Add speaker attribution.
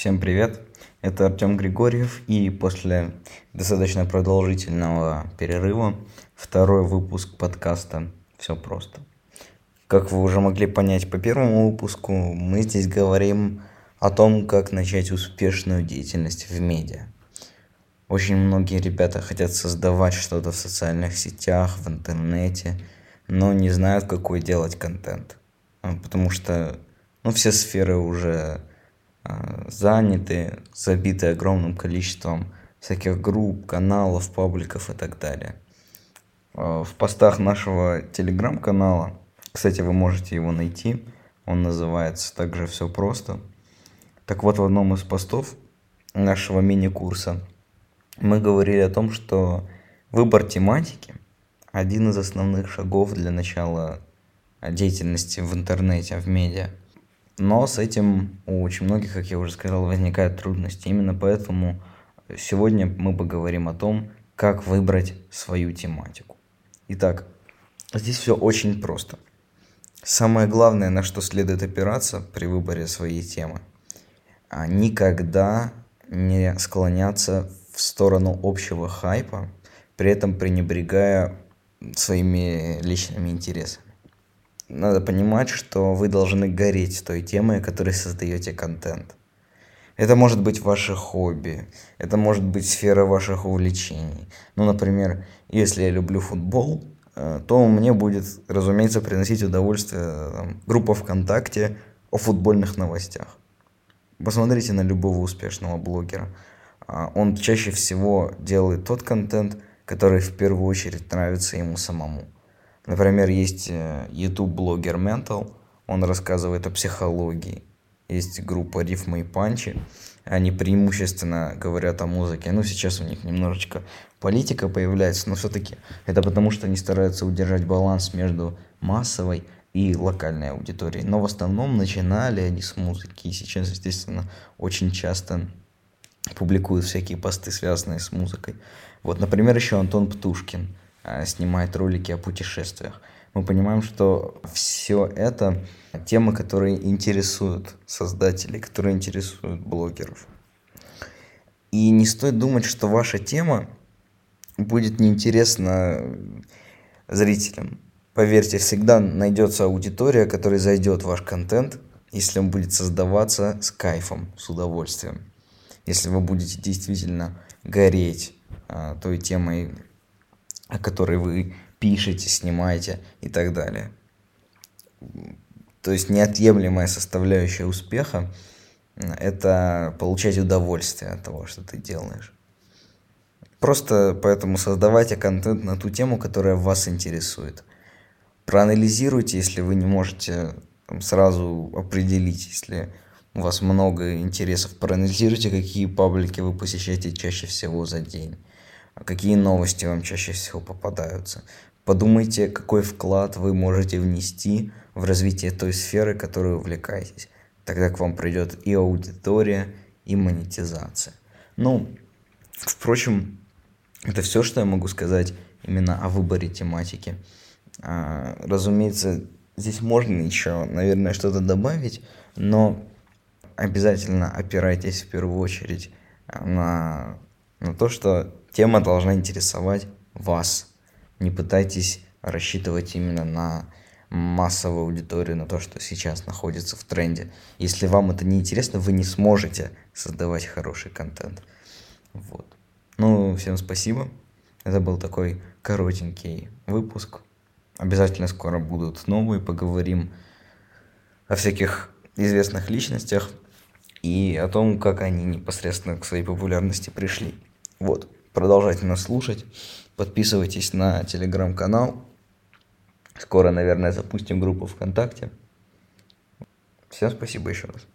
Speaker 1: Всем привет! Это Артем Григорьев и после достаточно продолжительного перерыва второй выпуск подкаста «Все просто». Как вы уже могли понять по первому выпуску, мы здесь говорим о том, как начать успешную деятельность в медиа. Очень многие ребята хотят создавать что-то в социальных сетях, в интернете, но не знают, какой делать контент. Потому что ну, все сферы уже заняты, забиты огромным количеством всяких групп, каналов, пабликов и так далее. А, в постах нашего телеграм-канала, кстати, вы можете его найти, он называется также «Все просто». Так вот, в одном из постов нашего мини-курса мы говорили о том, что выбор тематики – один из основных шагов для начала деятельности в интернете, в медиа – но с этим у очень многих, как я уже сказал, возникают трудности. Именно поэтому сегодня мы поговорим о том, как выбрать свою тематику. Итак, здесь все очень просто. Самое главное, на что следует опираться при выборе своей темы, а никогда не склоняться в сторону общего хайпа, при этом пренебрегая своими личными интересами надо понимать, что вы должны гореть той темой, которой создаете контент. Это может быть ваше хобби, это может быть сфера ваших увлечений. Ну, например, если я люблю футбол, э, то мне будет, разумеется, приносить удовольствие там, группа ВКонтакте о футбольных новостях. Посмотрите на любого успешного блогера. А, он чаще всего делает тот контент, который в первую очередь нравится ему самому. Например, есть э, YouTube-блогер Mental, он рассказывает о психологии. Есть группа Рифмы и Панчи, они преимущественно говорят о музыке. Ну, сейчас у них немножечко политика появляется, но все-таки это потому, что они стараются удержать баланс между массовой и локальной аудиторией. Но в основном начинали они с музыки. И сейчас, естественно, очень часто публикуют всякие посты, связанные с музыкой. Вот, например, еще Антон Птушкин. А, снимает ролики о путешествиях. Мы понимаем, что все это темы, которые интересуют создателей, которые интересуют блогеров. И не стоит думать, что ваша тема будет неинтересна зрителям. Поверьте, всегда найдется аудитория, которая зайдет в ваш контент, если он будет создаваться с кайфом, с удовольствием. Если вы будете действительно гореть а, той темой, о которой вы пишете, снимаете и так далее. То есть неотъемлемая составляющая успеха – это получать удовольствие от того, что ты делаешь. Просто поэтому создавайте контент на ту тему, которая вас интересует. Проанализируйте, если вы не можете там, сразу определить, если у вас много интересов, проанализируйте, какие паблики вы посещаете чаще всего за день какие новости вам чаще всего попадаются. Подумайте, какой вклад вы можете внести в развитие той сферы, которой увлекаетесь. Тогда к вам придет и аудитория, и монетизация. Ну, впрочем, это все, что я могу сказать именно о выборе тематики. А, разумеется, здесь можно еще, наверное, что-то добавить, но обязательно опирайтесь в первую очередь на, на то, что тема должна интересовать вас. Не пытайтесь рассчитывать именно на массовую аудиторию, на то, что сейчас находится в тренде. Если вам это не интересно, вы не сможете создавать хороший контент. Вот. Ну, всем спасибо. Это был такой коротенький выпуск. Обязательно скоро будут новые. Поговорим о всяких известных личностях и о том, как они непосредственно к своей популярности пришли. Вот. Продолжайте нас слушать. Подписывайтесь на телеграм-канал. Скоро, наверное, запустим группу ВКонтакте. Всем спасибо еще раз.